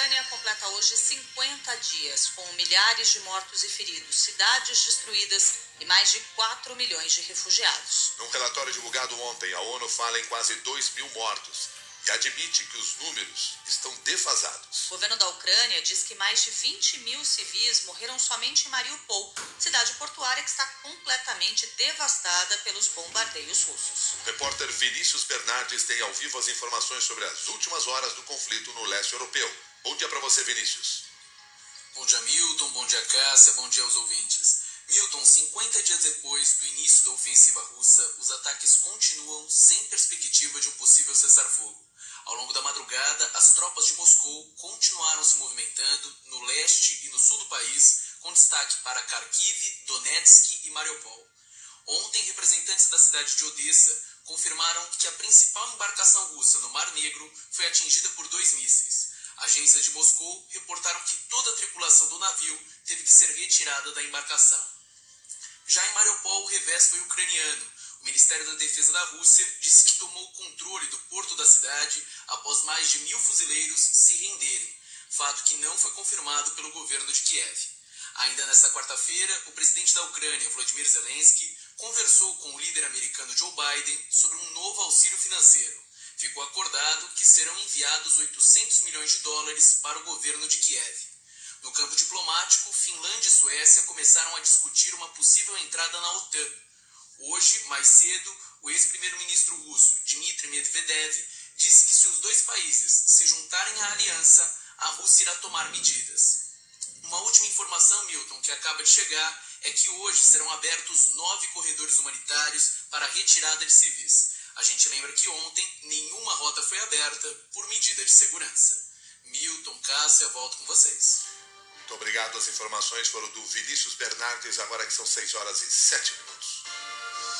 Ucrânia completa hoje 50 dias, com milhares de mortos e feridos, cidades destruídas e mais de 4 milhões de refugiados. Num relatório divulgado ontem, a ONU fala em quase 2 mil mortos e admite que os números estão defasados. O governo da Ucrânia diz que mais de 20 mil civis morreram somente em Mariupol, cidade portuária que está completamente devastada pelos bombardeios russos. O repórter Vinícius Bernardes tem ao vivo as informações sobre as últimas horas do conflito no leste europeu. Bom dia para você, Vinícius. Bom dia, Milton. Bom dia, Cássia. Bom dia aos ouvintes. Milton, 50 dias depois do início da ofensiva russa, os ataques continuam sem perspectiva de um possível cessar-fogo. Ao longo da madrugada, as tropas de Moscou continuaram se movimentando no leste e no sul do país, com destaque para Kharkiv, Donetsk e Mariupol. Ontem, representantes da cidade de Odessa confirmaram que a principal embarcação russa no Mar Negro foi atingida por dois mísseis. Agências de Moscou reportaram que toda a tripulação do navio teve que ser retirada da embarcação. Já em Mariupol, o revés foi ucraniano. O Ministério da Defesa da Rússia disse que tomou o controle do porto da cidade após mais de mil fuzileiros se renderem, fato que não foi confirmado pelo governo de Kiev. Ainda nesta quarta-feira, o presidente da Ucrânia, Volodymyr Zelensky, conversou com o líder americano Joe Biden sobre um novo auxílio financeiro. Ficou acordado que serão enviados 800 milhões de dólares para o governo de Kiev. No campo diplomático, Finlândia e Suécia começaram a discutir uma possível entrada na OTAN. Hoje, mais cedo, o ex-primeiro-ministro russo Dmitry Medvedev disse que se os dois países se juntarem à aliança, a Rússia irá tomar medidas. Uma última informação, Milton, que acaba de chegar, é que hoje serão abertos nove corredores humanitários para a retirada de civis. A gente lembra que ontem nenhuma rota foi aberta por medida de segurança. Milton, Cássia, volto com vocês. Muito obrigado. As informações foram do Vinícius Bernardes, agora que são 6 horas e 7 minutos.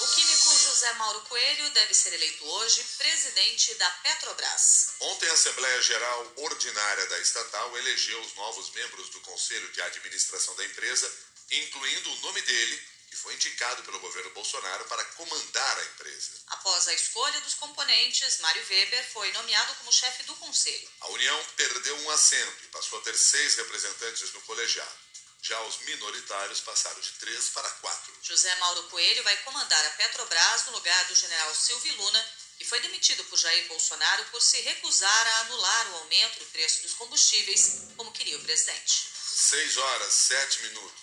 O químico José Mauro Coelho deve ser eleito hoje presidente da Petrobras. Ontem, a Assembleia Geral Ordinária da estatal elegeu os novos membros do Conselho de Administração da empresa, incluindo o nome dele, que foi indicado pelo governo Bolsonaro para comandar a empresa. Após a escolha dos componentes, Mário Weber foi nomeado como chefe do conselho. A União perdeu um assento e passou a ter seis representantes no colegiado. Já os minoritários passaram de três para quatro. José Mauro Coelho vai comandar a Petrobras no lugar do general Silvio Luna, que foi demitido por Jair Bolsonaro por se recusar a anular o aumento do preço dos combustíveis, como queria o presidente. Seis horas, sete minutos.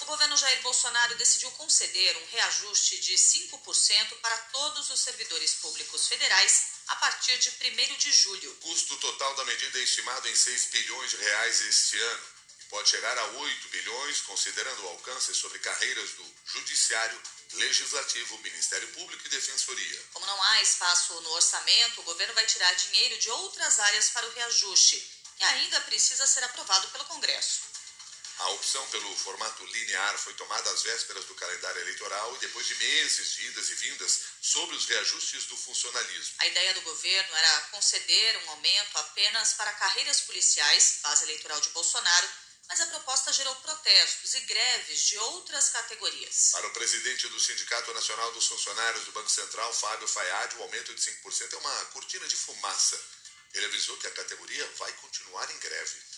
O governo Jair Bolsonaro decidiu conceder um reajuste de 5% para todos os servidores públicos federais a partir de 1 de julho. O custo total da medida é estimado em 6 bilhões de reais este ano pode chegar a 8 bilhões, considerando o alcance sobre carreiras do Judiciário, Legislativo, Ministério Público e Defensoria. Como não há espaço no orçamento, o governo vai tirar dinheiro de outras áreas para o reajuste e ainda precisa ser aprovado pelo Congresso. A opção pelo formato linear foi tomada às vésperas do calendário eleitoral e depois de meses de idas e vindas sobre os reajustes do funcionalismo. A ideia do governo era conceder um aumento apenas para carreiras policiais, base eleitoral de Bolsonaro, mas a proposta gerou protestos e greves de outras categorias. Para o presidente do Sindicato Nacional dos Funcionários do Banco Central, Fábio Fayad, o aumento de 5% é uma cortina de fumaça. Ele avisou que a categoria vai continuar em greve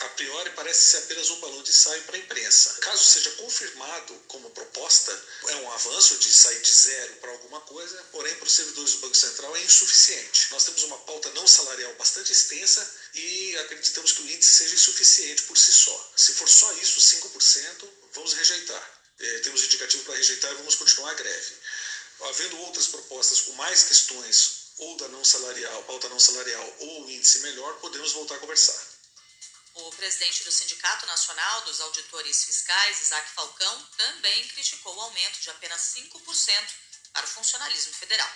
a priori parece ser apenas um balão de ensaio para a imprensa. Caso seja confirmado como proposta, é um avanço de sair de zero para alguma coisa, porém para os servidores do Banco Central é insuficiente. Nós temos uma pauta não salarial bastante extensa e acreditamos que o índice seja insuficiente por si só. Se for só isso, 5%, vamos rejeitar. É, temos indicativo para rejeitar e vamos continuar a greve. Havendo outras propostas com mais questões ou da não salarial, pauta não salarial ou índice melhor, podemos voltar a conversar. O presidente do Sindicato Nacional dos Auditores Fiscais, Isaac Falcão, também criticou o aumento de apenas 5% para o funcionalismo federal.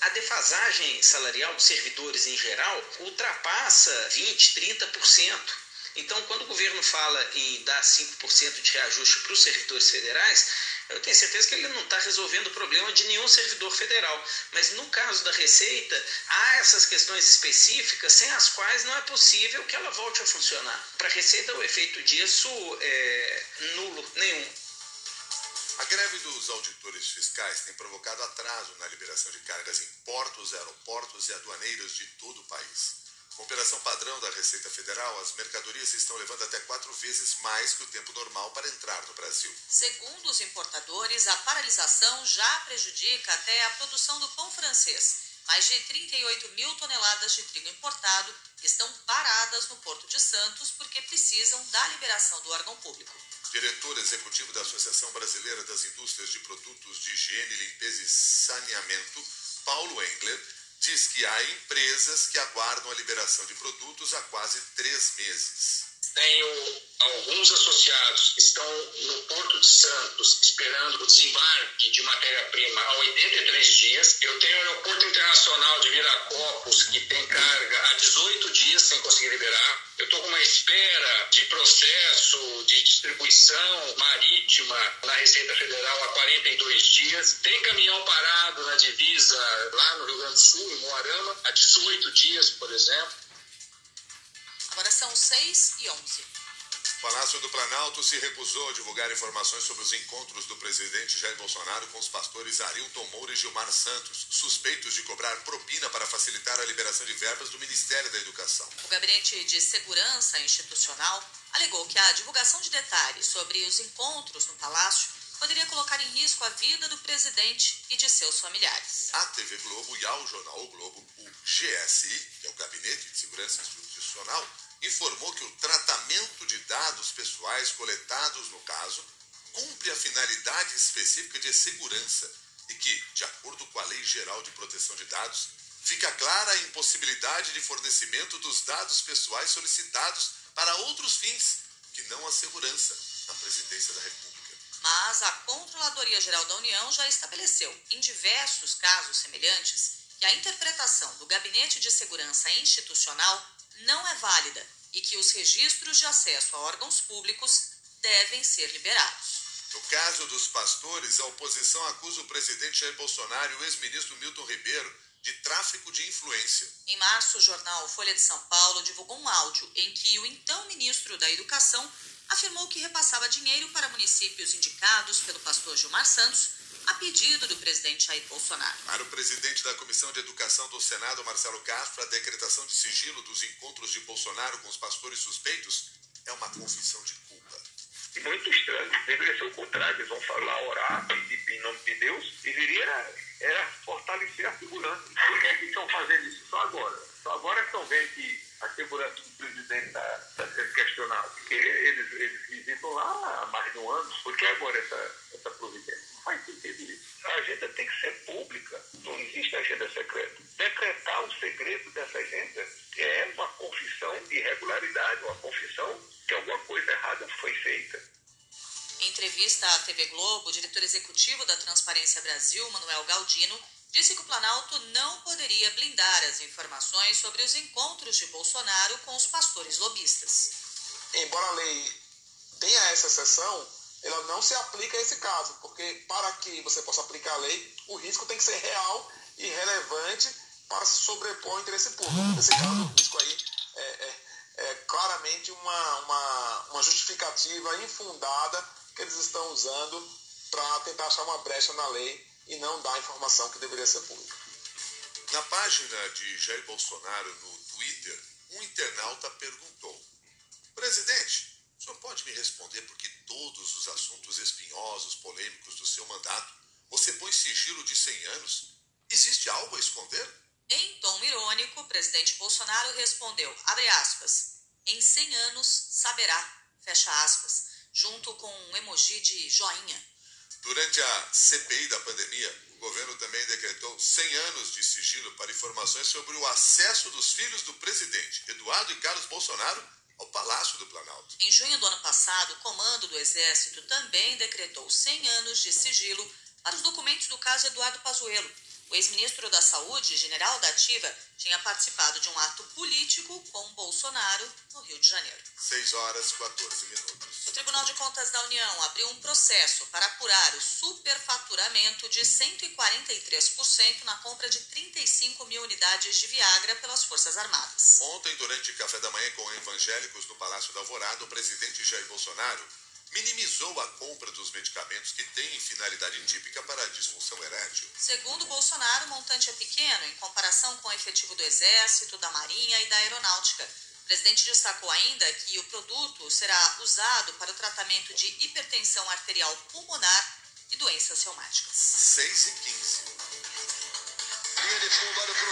A defasagem salarial dos servidores em geral ultrapassa 20%, 30%. Então, quando o governo fala em dar 5% de reajuste para os servidores federais, eu tenho certeza que ele não está resolvendo o problema de nenhum servidor federal. Mas no caso da Receita, há essas questões específicas sem as quais não é possível que ela volte a funcionar. Para a Receita, o efeito disso é nulo, nenhum. A greve dos auditores fiscais tem provocado atraso na liberação de cargas em portos, aeroportos e aduaneiras de todo o país. Com operação padrão da Receita Federal, as mercadorias estão levando até quatro vezes mais que o tempo normal para entrar no Brasil. Segundo os importadores, a paralisação já prejudica até a produção do pão francês. Mais de 38 mil toneladas de trigo importado estão paradas no Porto de Santos porque precisam da liberação do órgão público. Diretor executivo da Associação Brasileira das Indústrias de Produtos de Higiene, Limpeza e Saneamento, Paulo Engler, diz que há empresas que aguardam a liberação de produtos há quase três meses. Tenho alguns associados que estão no Porto de Santos esperando o desembarque de matéria-prima há 83 dias. Eu tenho o Aeroporto Internacional de Viracopos, que tem carga há 18 dias sem conseguir liberar. Eu estou com uma espera de processo de distribuição marítima na Receita Federal há 42 dias. Tem caminhão parado na divisa lá no Rio Grande do Sul, em Moarama, há 18 dias, por exemplo. Agora são 6 e 11. O Palácio do Planalto se recusou a divulgar informações sobre os encontros do presidente Jair Bolsonaro com os pastores Arilton Moura e Gilmar Santos, suspeitos de cobrar propina para facilitar a liberação de verbas do Ministério da Educação. O Gabinete de Segurança Institucional alegou que a divulgação de detalhes sobre os encontros no Palácio poderia colocar em risco a vida do presidente e de seus familiares. A TV Globo e ao jornal o Globo, o GSI, que é o Gabinete de Segurança Institucional, informou que o tratamento de dados pessoais coletados no caso cumpre a finalidade específica de segurança e que, de acordo com a Lei Geral de Proteção de Dados, fica clara a impossibilidade de fornecimento dos dados pessoais solicitados para outros fins que não a segurança na Presidência da República. Mas a Controladoria Geral da União já estabeleceu, em diversos casos semelhantes, que a interpretação do Gabinete de Segurança Institucional não é válida e que os registros de acesso a órgãos públicos devem ser liberados. No caso dos pastores, a oposição acusa o presidente Jair Bolsonaro e o ex-ministro Milton Ribeiro de tráfico de influência. Em março, o jornal Folha de São Paulo divulgou um áudio em que o então ministro da Educação afirmou que repassava dinheiro para municípios indicados pelo pastor Gilmar Santos a pedido do presidente Jair Bolsonaro. Para o presidente da Comissão de Educação do Senado, Marcelo Castro, a decretação de sigilo dos encontros de Bolsonaro com os pastores suspeitos é uma confissão de culpa. Muito estranho. Deveria ser o contrário. Eles vão falar, orar, pedir em nome de Deus. Deveria era fortalecer a segurança. Por que, que estão fazendo isso só agora? Só agora estão vendo que a segurança do presidente está tá sendo questionada. Porque eles, eles visitam lá há mais de um ano. Por que agora essa, essa providência? Não faz sentido isso. A agenda tem que ser pública. Não existe agenda secreta. Decretar dessa agenda é uma confissão de irregularidade, uma confissão que alguma coisa errada foi feita. Em entrevista à TV Globo, o diretor executivo da Transparência Brasil, Manuel Galdino, disse que o Planalto não poderia blindar as informações sobre os encontros de Bolsonaro com os pastores lobistas. Embora a lei tenha essa exceção, ela não se aplica a esse caso, porque para que você possa aplicar a lei, o risco tem que ser real e relevante para se sobrepor ao interesse público. Nesse caso, o risco aí é, é, é claramente uma, uma, uma justificativa infundada que eles estão usando para tentar achar uma brecha na lei e não dar a informação que deveria ser pública. Na página de Jair Bolsonaro no Twitter, um internauta perguntou: Presidente, o senhor pode me responder por que todos os assuntos espinhosos, polêmicos do seu mandato você põe sigilo de 100 anos? Existe algo a esconder? O presidente Bolsonaro respondeu, abre aspas, em 100 anos saberá, fecha aspas, junto com um emoji de joinha. Durante a CPI da pandemia, o governo também decretou 100 anos de sigilo para informações sobre o acesso dos filhos do presidente, Eduardo e Carlos Bolsonaro, ao Palácio do Planalto. Em junho do ano passado, o comando do Exército também decretou 100 anos de sigilo para os documentos do caso Eduardo Pazuello. O ex-ministro da Saúde, general da Ativa, tinha participado de um ato político com Bolsonaro no Rio de Janeiro. 6 horas 14 minutos. O Tribunal de Contas da União abriu um processo para apurar o superfaturamento de 143% na compra de 35 mil unidades de Viagra pelas Forças Armadas. Ontem, durante café da manhã com evangélicos no Palácio da Alvorada, o presidente Jair Bolsonaro minimizou a compra dos medicamentos que têm finalidade típica para a. Segundo Bolsonaro, o montante é pequeno em comparação com o efetivo do Exército, da Marinha e da Aeronáutica. O presidente destacou ainda que o produto será usado para o tratamento de hipertensão arterial pulmonar e doenças reumáticas. 6 e 15. Linha de fundo, olha o cruzamento.